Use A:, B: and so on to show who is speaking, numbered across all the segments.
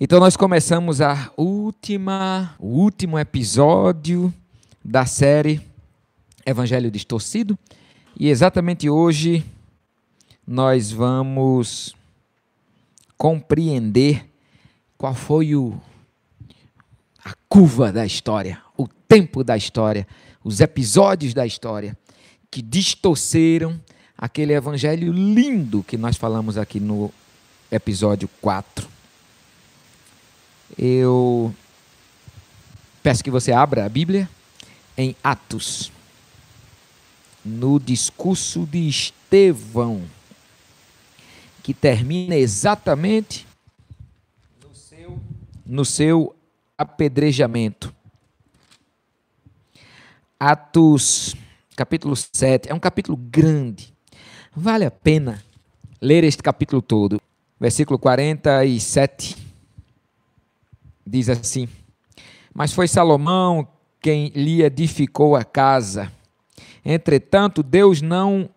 A: Então nós começamos a última, o último episódio da série Evangelho Distorcido e exatamente hoje nós vamos compreender qual foi o a curva da história, o tempo da história, os episódios da história que distorceram aquele evangelho lindo que nós falamos aqui no episódio 4. Eu peço que você abra a Bíblia em Atos, no discurso de Estevão, que termina exatamente no seu, no seu apedrejamento. Atos, capítulo 7, é um capítulo grande. Vale a pena ler este capítulo todo. Versículo 47 diz assim: Mas foi Salomão quem lhe edificou a casa. Entretanto, Deus não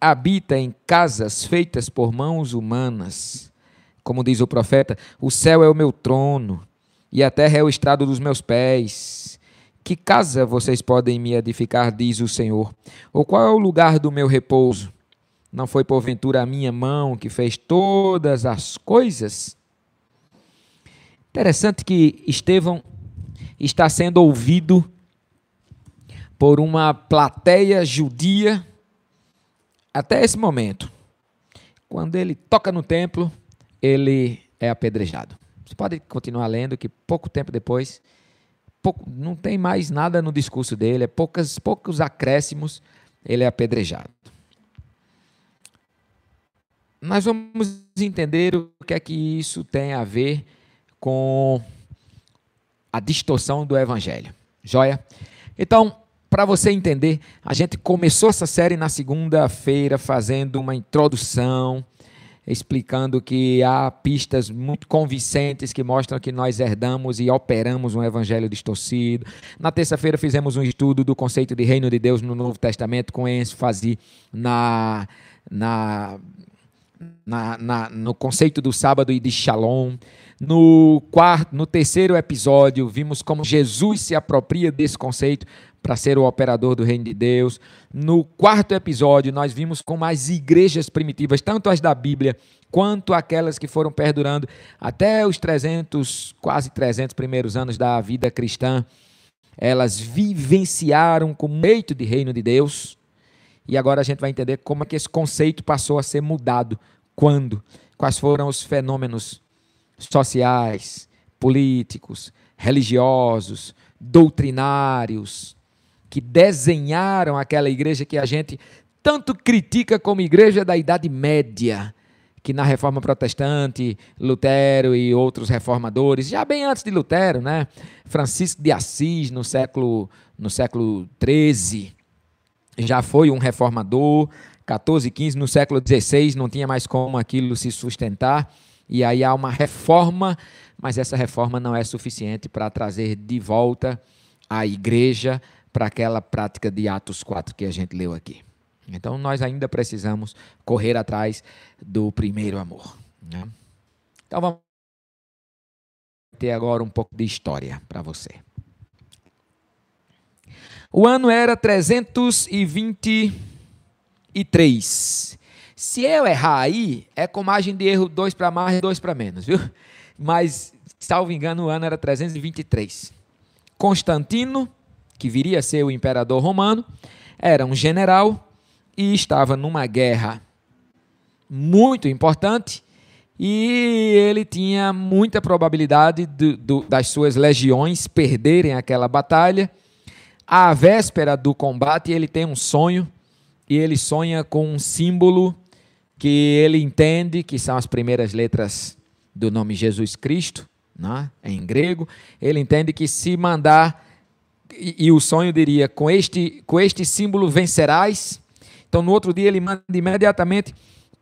A: habita em casas feitas por mãos humanas. Como diz o profeta: O céu é o meu trono e a terra é o estrado dos meus pés. Que casa vocês podem me edificar, diz o Senhor? Ou qual é o lugar do meu repouso? Não foi porventura a minha mão que fez todas as coisas? Interessante que Estevão está sendo ouvido por uma plateia judia até esse momento. Quando ele toca no templo, ele é apedrejado. Você pode continuar lendo que pouco tempo depois, pouco, não tem mais nada no discurso dele, é poucas, poucos acréscimos, ele é apedrejado. Nós vamos entender o que é que isso tem a ver com a distorção do evangelho. Joia? Então, para você entender, a gente começou essa série na segunda-feira fazendo uma introdução explicando que há pistas muito convincentes que mostram que nós herdamos e operamos um evangelho distorcido. Na terça-feira fizemos um estudo do conceito de reino de Deus no Novo Testamento com ênfase na, na, na, na no conceito do sábado e de shalom. No quarto, no terceiro episódio, vimos como Jesus se apropria desse conceito para ser o operador do reino de Deus. No quarto episódio, nós vimos como as igrejas primitivas, tanto as da Bíblia quanto aquelas que foram perdurando até os 300, quase 300 primeiros anos da vida cristã, elas vivenciaram com meio de reino de Deus. E agora a gente vai entender como é que esse conceito passou a ser mudado. Quando? Quais foram os fenômenos sociais, políticos, religiosos, doutrinários, que desenharam aquela igreja que a gente tanto critica como igreja da Idade Média, que na Reforma Protestante, Lutero e outros reformadores, já bem antes de Lutero, né? Francisco de Assis no século no século 13 já foi um reformador, 14 e 15 no século 16 não tinha mais como aquilo se sustentar e aí há uma reforma, mas essa reforma não é suficiente para trazer de volta a igreja para aquela prática de Atos 4 que a gente leu aqui. Então nós ainda precisamos correr atrás do primeiro amor. Né? Então vamos ter agora um pouco de história para você. O ano era 323. Se eu errar aí, é com margem de erro 2 para mais e 2 para menos, viu? Mas, salvo engano, o ano era 323. Constantino que viria a ser o imperador romano, era um general e estava numa guerra muito importante e ele tinha muita probabilidade do, do, das suas legiões perderem aquela batalha. À véspera do combate, ele tem um sonho e ele sonha com um símbolo que ele entende que são as primeiras letras do nome Jesus Cristo, né, em grego. Ele entende que se mandar e, e, o sonho diria: com este, com este símbolo vencerás. Então, no outro dia, ele manda imediatamente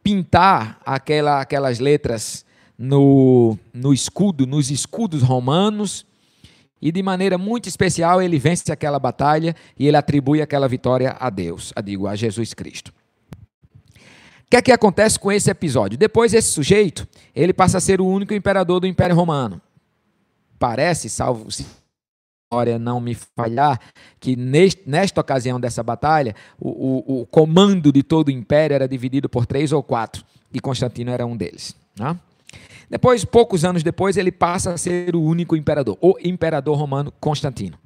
A: pintar aquela, aquelas letras no, no escudo, nos escudos romanos. E de maneira muito especial, ele vence aquela batalha e ele atribui aquela vitória a Deus, a digo, a Jesus Cristo. Que é que acontece com esse episódio? Depois esse sujeito, ele passa a ser o único imperador do Império Romano. Parece, salvo se a não me falhar, que neste, nesta ocasião dessa batalha, o, o, o, comando de todo o império era dividido por três ou quatro, e Constantino era um deles. Né? Depois, poucos anos depois, ele passa a ser o único imperador, o imperador romano Constantino.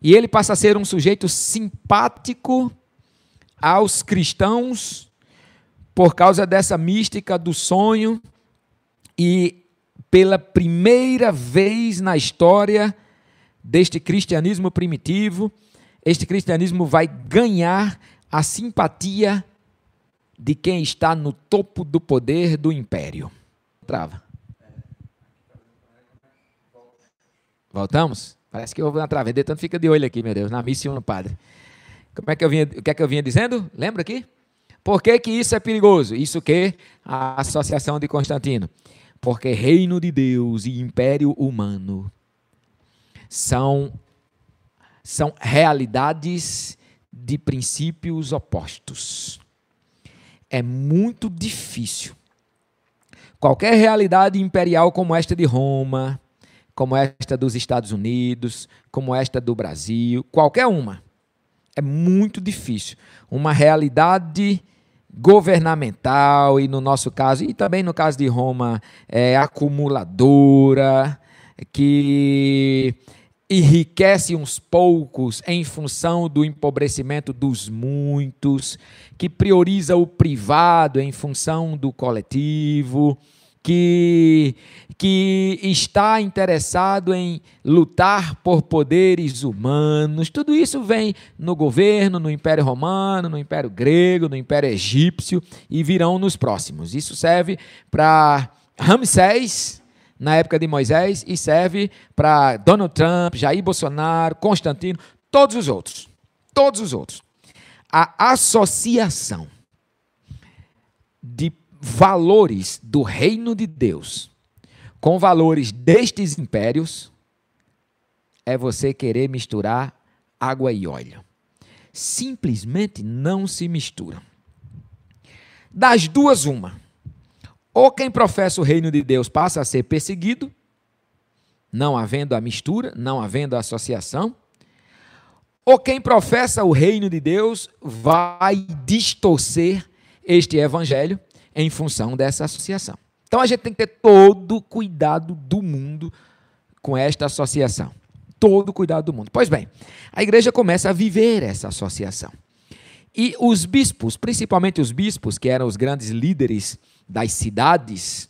A: E ele passa a ser um sujeito simpático aos cristãos por causa dessa mística do sonho e pela primeira vez na história deste cristianismo primitivo, este cristianismo vai ganhar a simpatia de quem está no topo do poder do império. Trava. Voltamos? Parece que houve uma travessa. Tanto fica de olho aqui, meu Deus, na missa e no padre. Como é que eu vinha, o que é que eu vinha dizendo? Lembra aqui? Por que, que isso é perigoso? Isso que a associação de Constantino. Porque reino de Deus e império humano são, são realidades de princípios opostos. É muito difícil. Qualquer realidade imperial como esta de Roma, como esta dos Estados Unidos, como esta do Brasil, qualquer uma, é muito difícil. Uma realidade governamental, e no nosso caso, e também no caso de Roma, é acumuladora, que enriquece uns poucos em função do empobrecimento dos muitos, que prioriza o privado em função do coletivo que, que está interessado em lutar por poderes humanos. Tudo isso vem no governo, no Império Romano, no Império Grego, no Império Egípcio e virão nos próximos. Isso serve para Ramsés, na época de Moisés, e serve para Donald Trump, Jair Bolsonaro, Constantino, todos os outros. Todos os outros. A associação de valores do reino de Deus com valores destes impérios é você querer misturar água e óleo. Simplesmente não se misturam. Das duas, uma. Ou quem professa o reino de Deus passa a ser perseguido, não havendo a mistura, não havendo a associação, ou quem professa o reino de Deus vai distorcer este evangelho em função dessa associação. Então a gente tem que ter todo o cuidado do mundo com esta associação. Todo o cuidado do mundo. Pois bem, a igreja começa a viver essa associação. E os bispos, principalmente os bispos, que eram os grandes líderes das cidades,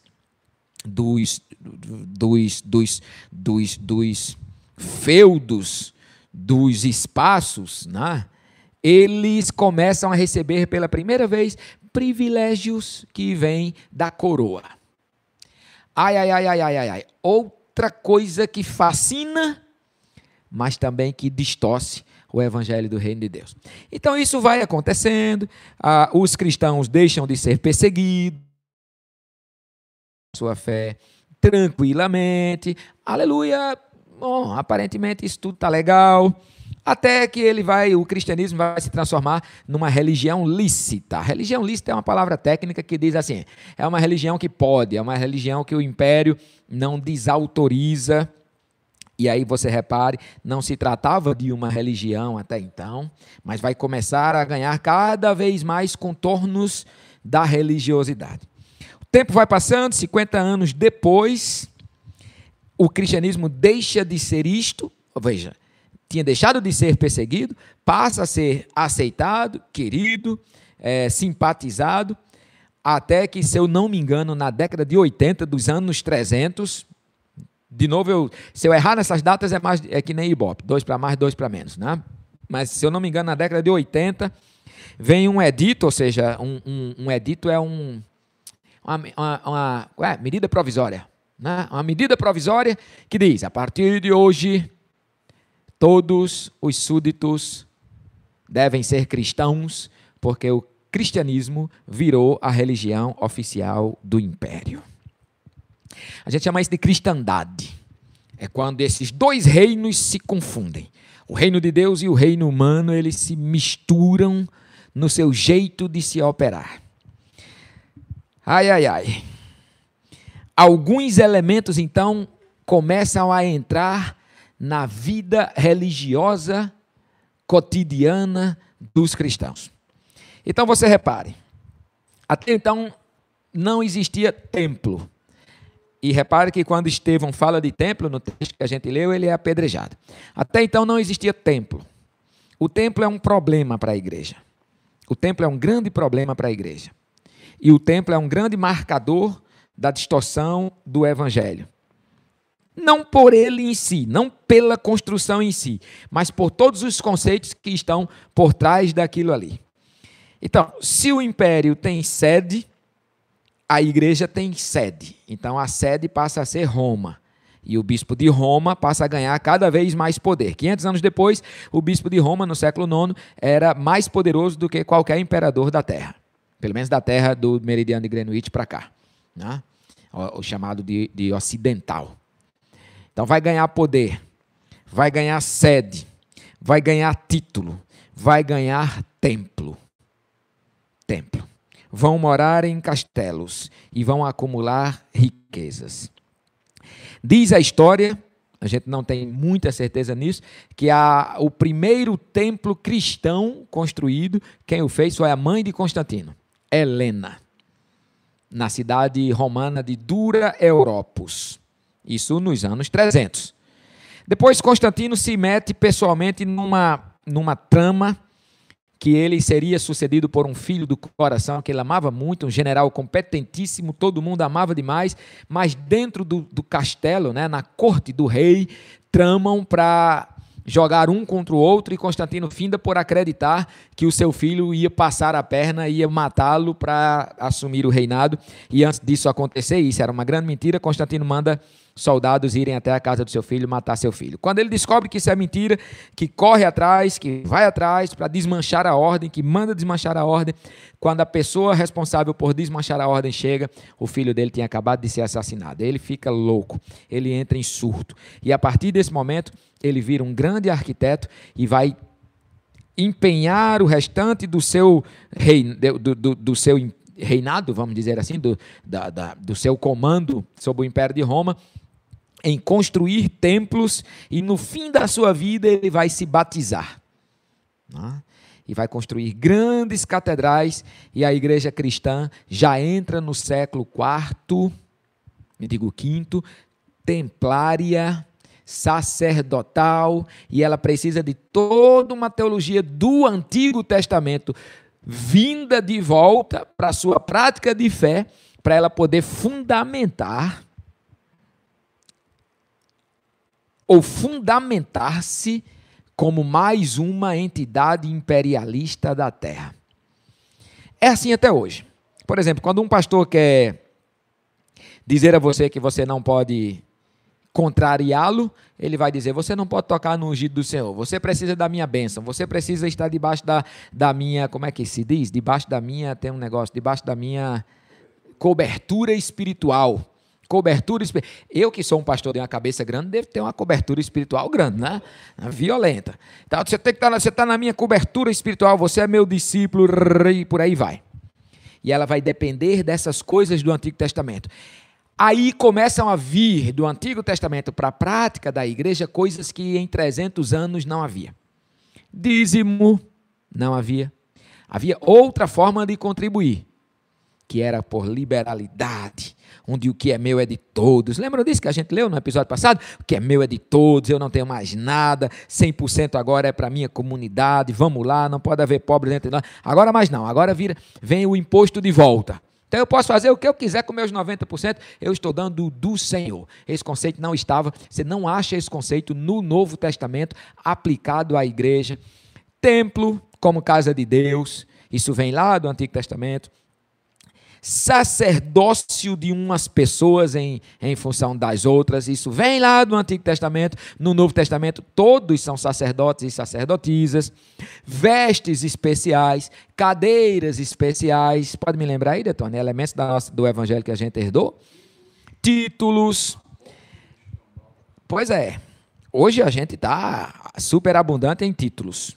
A: dos, dos, dos, dos, dos feudos, dos espaços, né? eles começam a receber pela primeira vez privilégios que vêm da coroa. Ai, ai, ai, ai, ai, ai, ai. Outra coisa que fascina, mas também que distorce o evangelho do reino de Deus. Então isso vai acontecendo, ah, os cristãos deixam de ser perseguidos, sua fé tranquilamente, aleluia, bom, aparentemente isso tudo está legal, até que ele vai, o cristianismo vai se transformar numa religião lícita. Religião lícita é uma palavra técnica que diz assim: é uma religião que pode, é uma religião que o império não desautoriza. E aí você repare, não se tratava de uma religião até então, mas vai começar a ganhar cada vez mais contornos da religiosidade. O tempo vai passando, 50 anos depois, o cristianismo deixa de ser isto, veja, tinha deixado de ser perseguido, passa a ser aceitado, querido, é, simpatizado, até que, se eu não me engano, na década de 80, dos anos 300, de novo, eu, se eu errar nessas datas, é, mais, é que nem Ibope, dois para mais, dois para menos, né? Mas, se eu não me engano, na década de 80, vem um edito, ou seja, um, um, um edito é um, uma, uma, uma ué, medida provisória, né? uma medida provisória que diz, a partir de hoje, Todos os súditos devem ser cristãos, porque o cristianismo virou a religião oficial do império. A gente chama isso de cristandade. É quando esses dois reinos se confundem. O reino de Deus e o reino humano, eles se misturam no seu jeito de se operar. Ai, ai, ai. Alguns elementos, então, começam a entrar na vida religiosa cotidiana dos cristãos. Então você repare, até então não existia templo. E repare que quando Estevão fala de templo, no texto que a gente leu, ele é apedrejado. Até então não existia templo. O templo é um problema para a igreja. O templo é um grande problema para a igreja. E o templo é um grande marcador da distorção do evangelho. Não por ele em si, não pela construção em si, mas por todos os conceitos que estão por trás daquilo ali. Então, se o império tem sede, a igreja tem sede. Então, a sede passa a ser Roma. E o bispo de Roma passa a ganhar cada vez mais poder. 500 anos depois, o bispo de Roma, no século IX, era mais poderoso do que qualquer imperador da terra. Pelo menos da terra do meridiano de Greenwich para cá. Né? O, chamado de, de ocidental. Então, vai ganhar poder, vai ganhar sede, vai ganhar título, vai ganhar templo templo. Vão morar em castelos e vão acumular riquezas. Diz a história, a gente não tem muita certeza nisso, que a, o primeiro templo cristão construído, quem o fez foi a mãe de Constantino, Helena, na cidade romana de Dura Europos. Isso nos anos 300. Depois Constantino se mete pessoalmente numa, numa trama que ele seria sucedido por um filho do coração que ele amava muito, um general competentíssimo, todo mundo amava demais, mas dentro do, do castelo, né, na corte do rei, tramam para jogar um contra o outro e Constantino finda por acreditar que o seu filho ia passar a perna, ia matá-lo para assumir o reinado. E antes disso acontecer, isso era uma grande mentira, Constantino manda soldados irem até a casa do seu filho matar seu filho. Quando ele descobre que isso é mentira, que corre atrás, que vai atrás para desmanchar a ordem, que manda desmanchar a ordem, quando a pessoa responsável por desmanchar a ordem chega, o filho dele tinha acabado de ser assassinado. Ele fica louco, ele entra em surto. E a partir desse momento, ele vira um grande arquiteto e vai empenhar o restante do seu, rei, do, do, do seu reinado, vamos dizer assim, do, da, da, do seu comando sobre o Império de Roma, em construir templos e no fim da sua vida ele vai se batizar. Né? E vai construir grandes catedrais e a igreja cristã já entra no século IV, me digo quinto, templária, sacerdotal, e ela precisa de toda uma teologia do Antigo Testamento vinda de volta para a sua prática de fé, para ela poder fundamentar ou fundamentar-se como mais uma entidade imperialista da terra. É assim até hoje. Por exemplo, quando um pastor quer dizer a você que você não pode contrariá-lo, ele vai dizer: Você não pode tocar no ungido do Senhor, você precisa da minha bênção, você precisa estar debaixo da, da minha. Como é que se diz? Debaixo da minha. Tem um negócio, debaixo da minha cobertura espiritual cobertura espiritual. Eu que sou um pastor de uma cabeça grande, devo ter uma cobertura espiritual grande, né? Violenta. Então você tem que estar, tá você está na minha cobertura espiritual, você é meu discípulo e por aí vai. E ela vai depender dessas coisas do Antigo Testamento. Aí começam a vir do Antigo Testamento para a prática da igreja coisas que em 300 anos não havia. Dízimo, não havia. Havia outra forma de contribuir, que era por liberalidade onde o que é meu é de todos. Lembram disso que a gente leu no episódio passado? O que é meu é de todos, eu não tenho mais nada, 100% agora é para minha comunidade, vamos lá, não pode haver pobre dentro de nós. Agora mais não, agora vira, vem o imposto de volta. Então eu posso fazer o que eu quiser com meus 90%, eu estou dando do Senhor. Esse conceito não estava, você não acha esse conceito no Novo Testamento aplicado à igreja. Templo como casa de Deus, isso vem lá do Antigo Testamento sacerdócio de umas pessoas em, em função das outras. Isso vem lá do Antigo Testamento. No Novo Testamento, todos são sacerdotes e sacerdotisas. Vestes especiais, cadeiras especiais. Pode me lembrar aí, Detone? Elementos da nossa, do evangelho que a gente herdou. Títulos. Pois é. Hoje a gente está super abundante em títulos.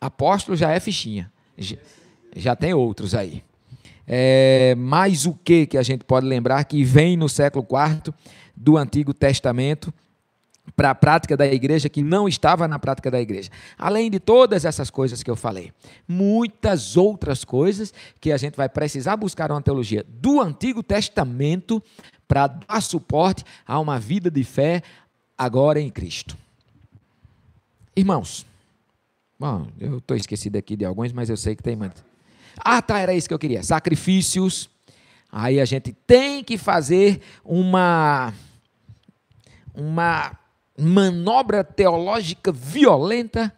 A: Apóstolo já é fichinha. Já, já tem outros aí. É, mais o que que a gente pode lembrar que vem no século IV do Antigo Testamento para a prática da igreja que não estava na prática da igreja. Além de todas essas coisas que eu falei, muitas outras coisas que a gente vai precisar buscar uma teologia do Antigo Testamento para dar suporte a uma vida de fé agora em Cristo. Irmãos, bom, eu estou esquecido aqui de alguns, mas eu sei que tem muito. Ah, tá, era isso que eu queria. Sacrifícios. Aí a gente tem que fazer uma uma manobra teológica violenta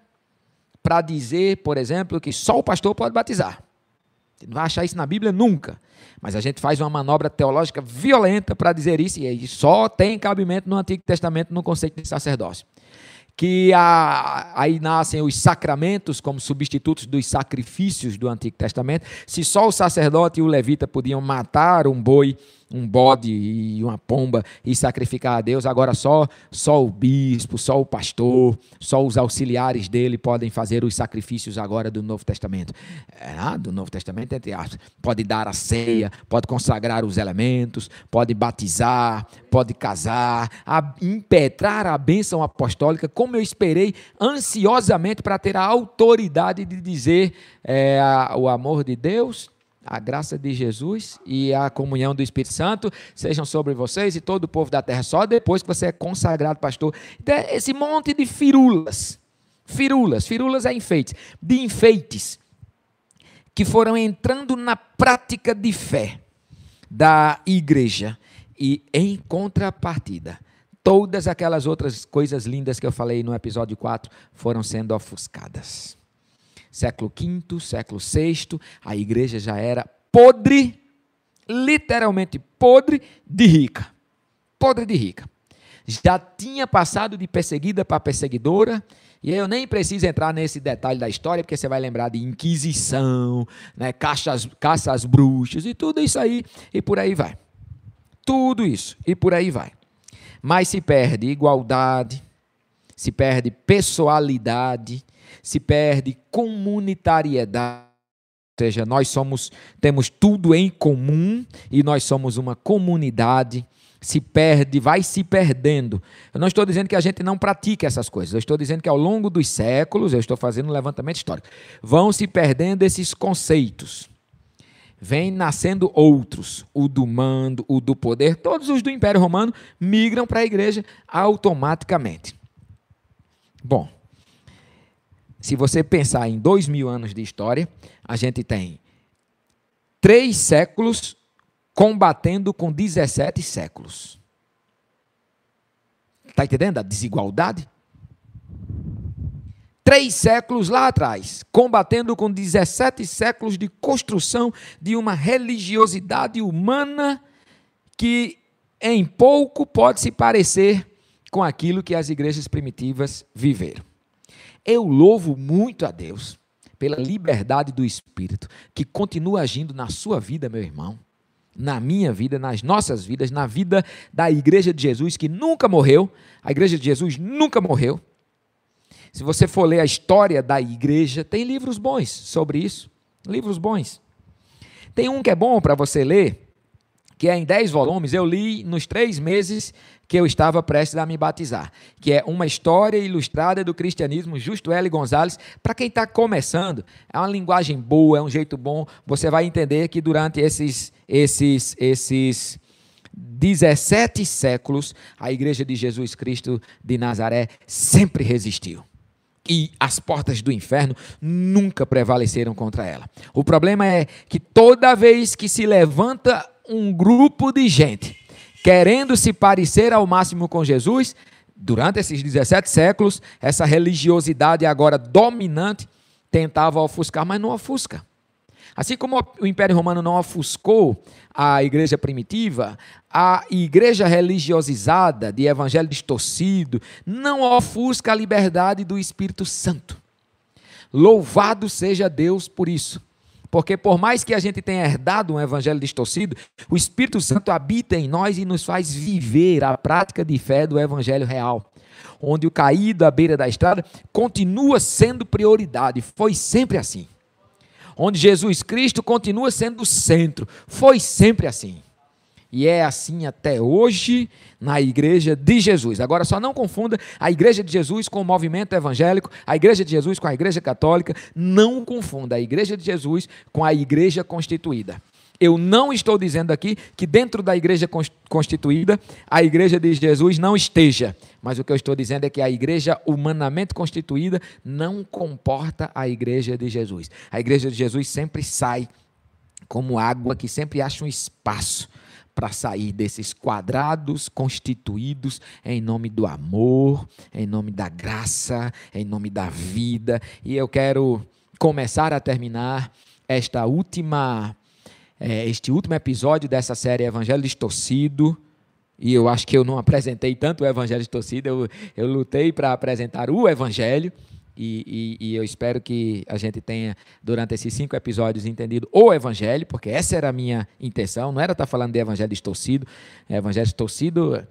A: para dizer, por exemplo, que só o pastor pode batizar. Você não vai achar isso na Bíblia nunca. Mas a gente faz uma manobra teológica violenta para dizer isso, e aí só tem cabimento no Antigo Testamento no conceito de sacerdócio que a, aí nascem os sacramentos como substitutos dos sacrifícios do Antigo Testamento. Se só o sacerdote e o levita podiam matar um boi um bode e uma pomba e sacrificar a Deus. Agora só só o bispo, só o pastor, só os auxiliares dele podem fazer os sacrifícios agora do Novo Testamento. É, ah, do Novo Testamento, entre aspas. Pode dar a ceia, pode consagrar os elementos, pode batizar, pode casar, a, impetrar a bênção apostólica, como eu esperei ansiosamente para ter a autoridade de dizer é, a, o amor de Deus a graça de Jesus e a comunhão do Espírito Santo sejam sobre vocês e todo o povo da terra, só depois que você é consagrado pastor. Então, é esse monte de firulas, firulas, firulas é enfeites, de enfeites, que foram entrando na prática de fé da igreja e em contrapartida, todas aquelas outras coisas lindas que eu falei no episódio 4 foram sendo ofuscadas século V, século VI, a igreja já era podre, literalmente podre de rica. Podre de rica. Já tinha passado de perseguida para perseguidora, e eu nem preciso entrar nesse detalhe da história, porque você vai lembrar de Inquisição, né, caças, caça às bruxas e tudo isso aí, e por aí vai. Tudo isso, e por aí vai. Mas se perde igualdade, se perde pessoalidade, se perde comunitariedade. Ou seja, nós somos, temos tudo em comum e nós somos uma comunidade. Se perde, vai se perdendo. Eu não estou dizendo que a gente não pratique essas coisas. Eu estou dizendo que ao longo dos séculos, eu estou fazendo um levantamento histórico, vão se perdendo esses conceitos. Vem nascendo outros, o do mando, o do poder, todos os do Império Romano migram para a igreja automaticamente. Bom, se você pensar em dois mil anos de história, a gente tem três séculos combatendo com 17 séculos. Está entendendo a desigualdade? Três séculos lá atrás, combatendo com 17 séculos de construção de uma religiosidade humana que em pouco pode se parecer com aquilo que as igrejas primitivas viveram. Eu louvo muito a Deus pela liberdade do Espírito, que continua agindo na sua vida, meu irmão, na minha vida, nas nossas vidas, na vida da Igreja de Jesus, que nunca morreu. A Igreja de Jesus nunca morreu. Se você for ler a história da igreja, tem livros bons sobre isso. Livros bons. Tem um que é bom para você ler, que é em 10 volumes. Eu li nos três meses que eu estava prestes a me batizar, que é uma história ilustrada do cristianismo, Justo L. Gonzalez. Para quem está começando, é uma linguagem boa, é um jeito bom. Você vai entender que durante esses, esses, esses 17 séculos, a Igreja de Jesus Cristo de Nazaré sempre resistiu e as portas do inferno nunca prevaleceram contra ela. O problema é que toda vez que se levanta um grupo de gente querendo se parecer ao máximo com Jesus, durante esses 17 séculos, essa religiosidade agora dominante tentava ofuscar, mas não ofusca. Assim como o Império Romano não ofuscou a igreja primitiva, a igreja religiosizada, de evangelho distorcido, não ofusca a liberdade do Espírito Santo. Louvado seja Deus por isso. Porque por mais que a gente tenha herdado um evangelho distorcido, o Espírito Santo habita em nós e nos faz viver a prática de fé do evangelho real. Onde o caído à beira da estrada continua sendo prioridade, foi sempre assim. onde Jesus Cristo continua sendo o centro. Foi sempre assim. E é assim até hoje na igreja de Jesus. Agora, só não confunda a igreja de Jesus com o movimento evangélico, a igreja de Jesus com a igreja católica. Não confunda a igreja de Jesus com a igreja constituída. Eu não estou dizendo aqui que dentro da igreja constituída a igreja de Jesus não esteja, mas o que eu estou dizendo é que a igreja humanamente constituída não comporta a igreja de Jesus. A igreja de Jesus sempre sai como água que sempre acha um espaço para sair desses quadrados constituídos em nome do amor, em nome da graça, em nome da vida. E eu quero começar a terminar esta última é, este último episódio dessa série Evangelho Distorcido. E eu acho que eu não apresentei tanto o Evangelho Distorcido, eu, eu lutei para apresentar o Evangelho. E, e, e, eu espero que a gente tenha, durante esses cinco episódios, entendido o Evangelho, porque essa era a minha intenção, não era estar falando de Evangelho distorcido. Evangelho distorcido,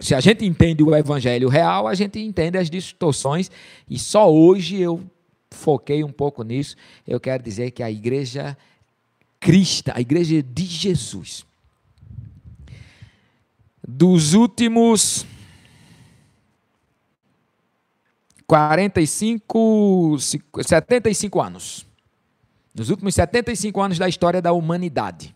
A: se a gente entende o Evangelho real, a gente entende as distorções, e só hoje eu foquei um pouco nisso. Eu quero dizer que a igreja cristã, a igreja de Jesus, dos últimos 45, 75 anos, nos últimos 75 anos da história da humanidade,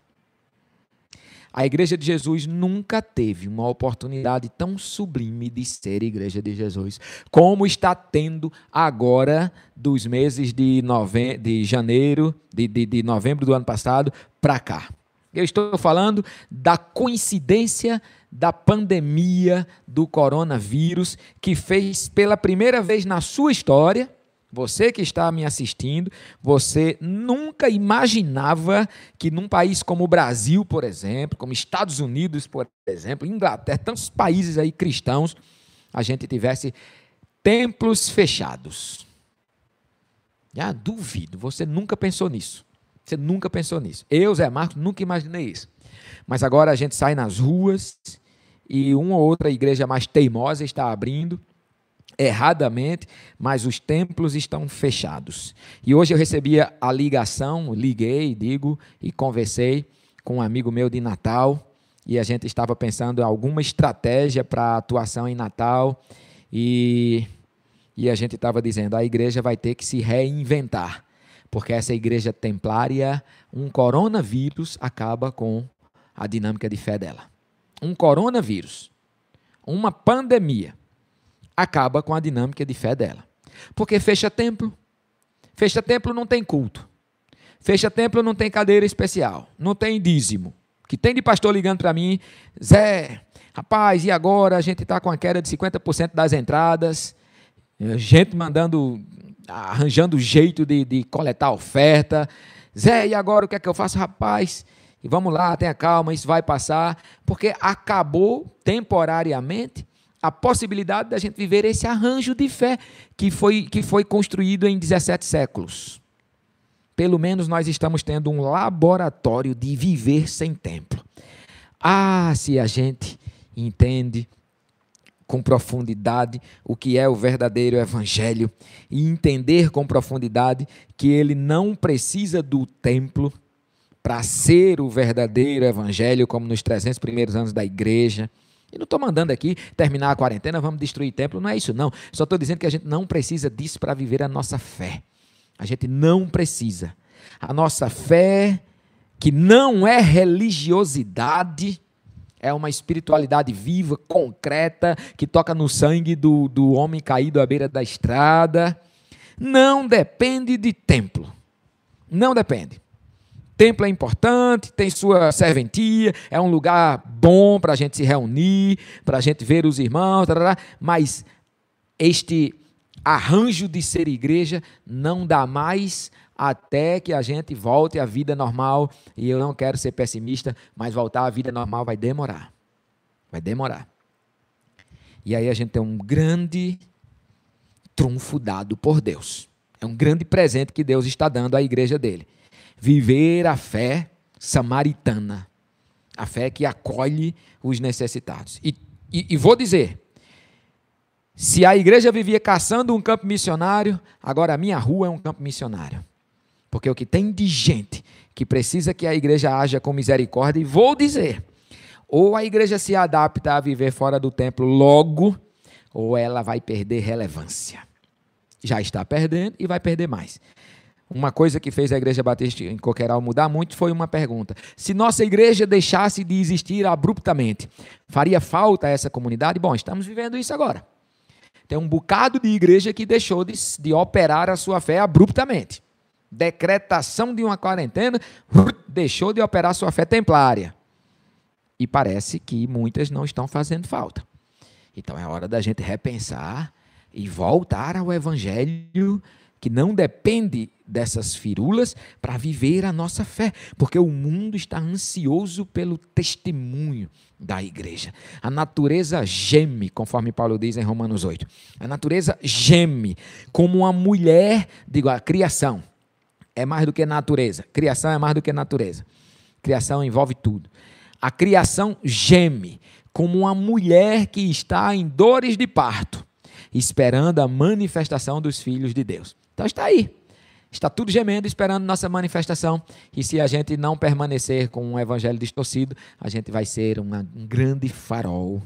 A: a Igreja de Jesus nunca teve uma oportunidade tão sublime de ser Igreja de Jesus, como está tendo agora dos meses de, nove... de janeiro, de, de, de novembro do ano passado para cá. Eu estou falando da coincidência da pandemia do coronavírus, que fez pela primeira vez na sua história você que está me assistindo, você nunca imaginava que num país como o Brasil, por exemplo, como Estados Unidos, por exemplo, Inglaterra, tantos países aí cristãos, a gente tivesse templos fechados. Já duvido, você nunca pensou nisso. Você nunca pensou nisso. Eu, Zé Marcos, nunca imaginei isso. Mas agora a gente sai nas ruas e uma ou outra igreja mais teimosa está abrindo erradamente, mas os templos estão fechados. E hoje eu recebi a ligação, liguei, digo, e conversei com um amigo meu de Natal, e a gente estava pensando em alguma estratégia para atuação em Natal, e, e a gente estava dizendo, a igreja vai ter que se reinventar, porque essa igreja templária, um coronavírus acaba com a dinâmica de fé dela. Um coronavírus, uma pandemia, acaba com a dinâmica de fé dela. Porque fecha templo. Fecha templo não tem culto. Fecha templo não tem cadeira especial. Não tem dízimo. Que tem de pastor ligando para mim, Zé, rapaz, e agora a gente está com a queda de 50% das entradas, gente mandando, arranjando jeito de, de coletar oferta. Zé, e agora o que é que eu faço, rapaz? E vamos lá, tenha calma, isso vai passar, porque acabou temporariamente a possibilidade da gente viver esse arranjo de fé que foi, que foi construído em 17 séculos. Pelo menos nós estamos tendo um laboratório de viver sem templo. Ah, se a gente entende com profundidade o que é o verdadeiro evangelho e entender com profundidade que ele não precisa do templo para ser o verdadeiro evangelho, como nos 300 primeiros anos da igreja e não estou mandando aqui terminar a quarentena, vamos destruir templo, não é isso não. Só estou dizendo que a gente não precisa disso para viver a nossa fé. A gente não precisa. A nossa fé, que não é religiosidade, é uma espiritualidade viva, concreta, que toca no sangue do, do homem caído à beira da estrada. Não depende de templo. Não depende templo é importante, tem sua serventia, é um lugar bom para a gente se reunir, para a gente ver os irmãos, mas este arranjo de ser igreja não dá mais até que a gente volte à vida normal. E eu não quero ser pessimista, mas voltar à vida normal vai demorar. Vai demorar. E aí a gente tem um grande trunfo dado por Deus. É um grande presente que Deus está dando à igreja dele viver a fé samaritana, a fé que acolhe os necessitados. E, e, e vou dizer: se a igreja vivia caçando um campo missionário, agora a minha rua é um campo missionário. Porque o que tem de gente que precisa que a igreja haja com misericórdia, e vou dizer, ou a igreja se adapta a viver fora do templo logo, ou ela vai perder relevância. Já está perdendo e vai perder mais. Uma coisa que fez a Igreja Batista em Coqueiral mudar muito foi uma pergunta: se nossa igreja deixasse de existir abruptamente, faria falta a essa comunidade? Bom, estamos vivendo isso agora. Tem um bocado de igreja que deixou de, de operar a sua fé abruptamente. Decretação de uma quarentena, deixou de operar sua fé templária. E parece que muitas não estão fazendo falta. Então é hora da gente repensar e voltar ao evangelho que não depende dessas firulas para viver a nossa fé, porque o mundo está ansioso pelo testemunho da igreja. A natureza geme, conforme Paulo diz em Romanos 8. A natureza geme como uma mulher, digo, a criação é mais do que natureza. Criação é mais do que natureza. Criação envolve tudo. A criação geme como uma mulher que está em dores de parto, esperando a manifestação dos filhos de Deus. Então está aí. Está tudo gemendo, esperando nossa manifestação. E se a gente não permanecer com um evangelho distorcido, a gente vai ser uma, um grande farol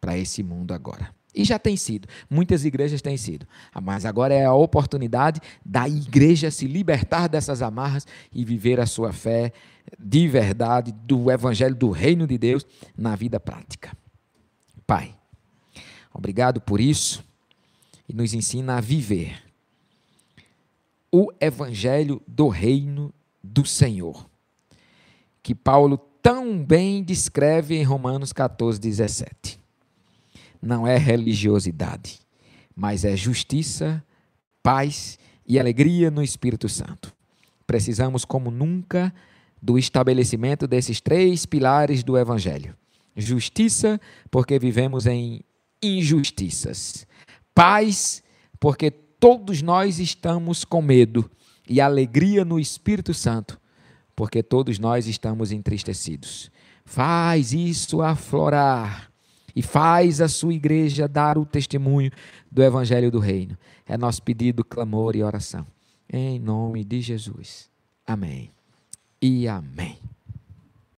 A: para esse mundo agora. E já tem sido. Muitas igrejas têm sido. Mas agora é a oportunidade da igreja se libertar dessas amarras e viver a sua fé de verdade, do evangelho do reino de Deus na vida prática. Pai, obrigado por isso e nos ensina a viver o evangelho do reino do Senhor, que Paulo tão bem descreve em Romanos 14, 17. Não é religiosidade, mas é justiça, paz e alegria no Espírito Santo. Precisamos, como nunca, do estabelecimento desses três pilares do Evangelho: justiça, porque vivemos em injustiças, paz, porque todos nós estamos com medo e alegria no Espírito Santo, porque todos nós estamos entristecidos. Faz isso aflorar e faz a sua igreja dar o testemunho do Evangelho do Reino. É nosso pedido, clamor e oração. Em nome de Jesus. Amém. E amém.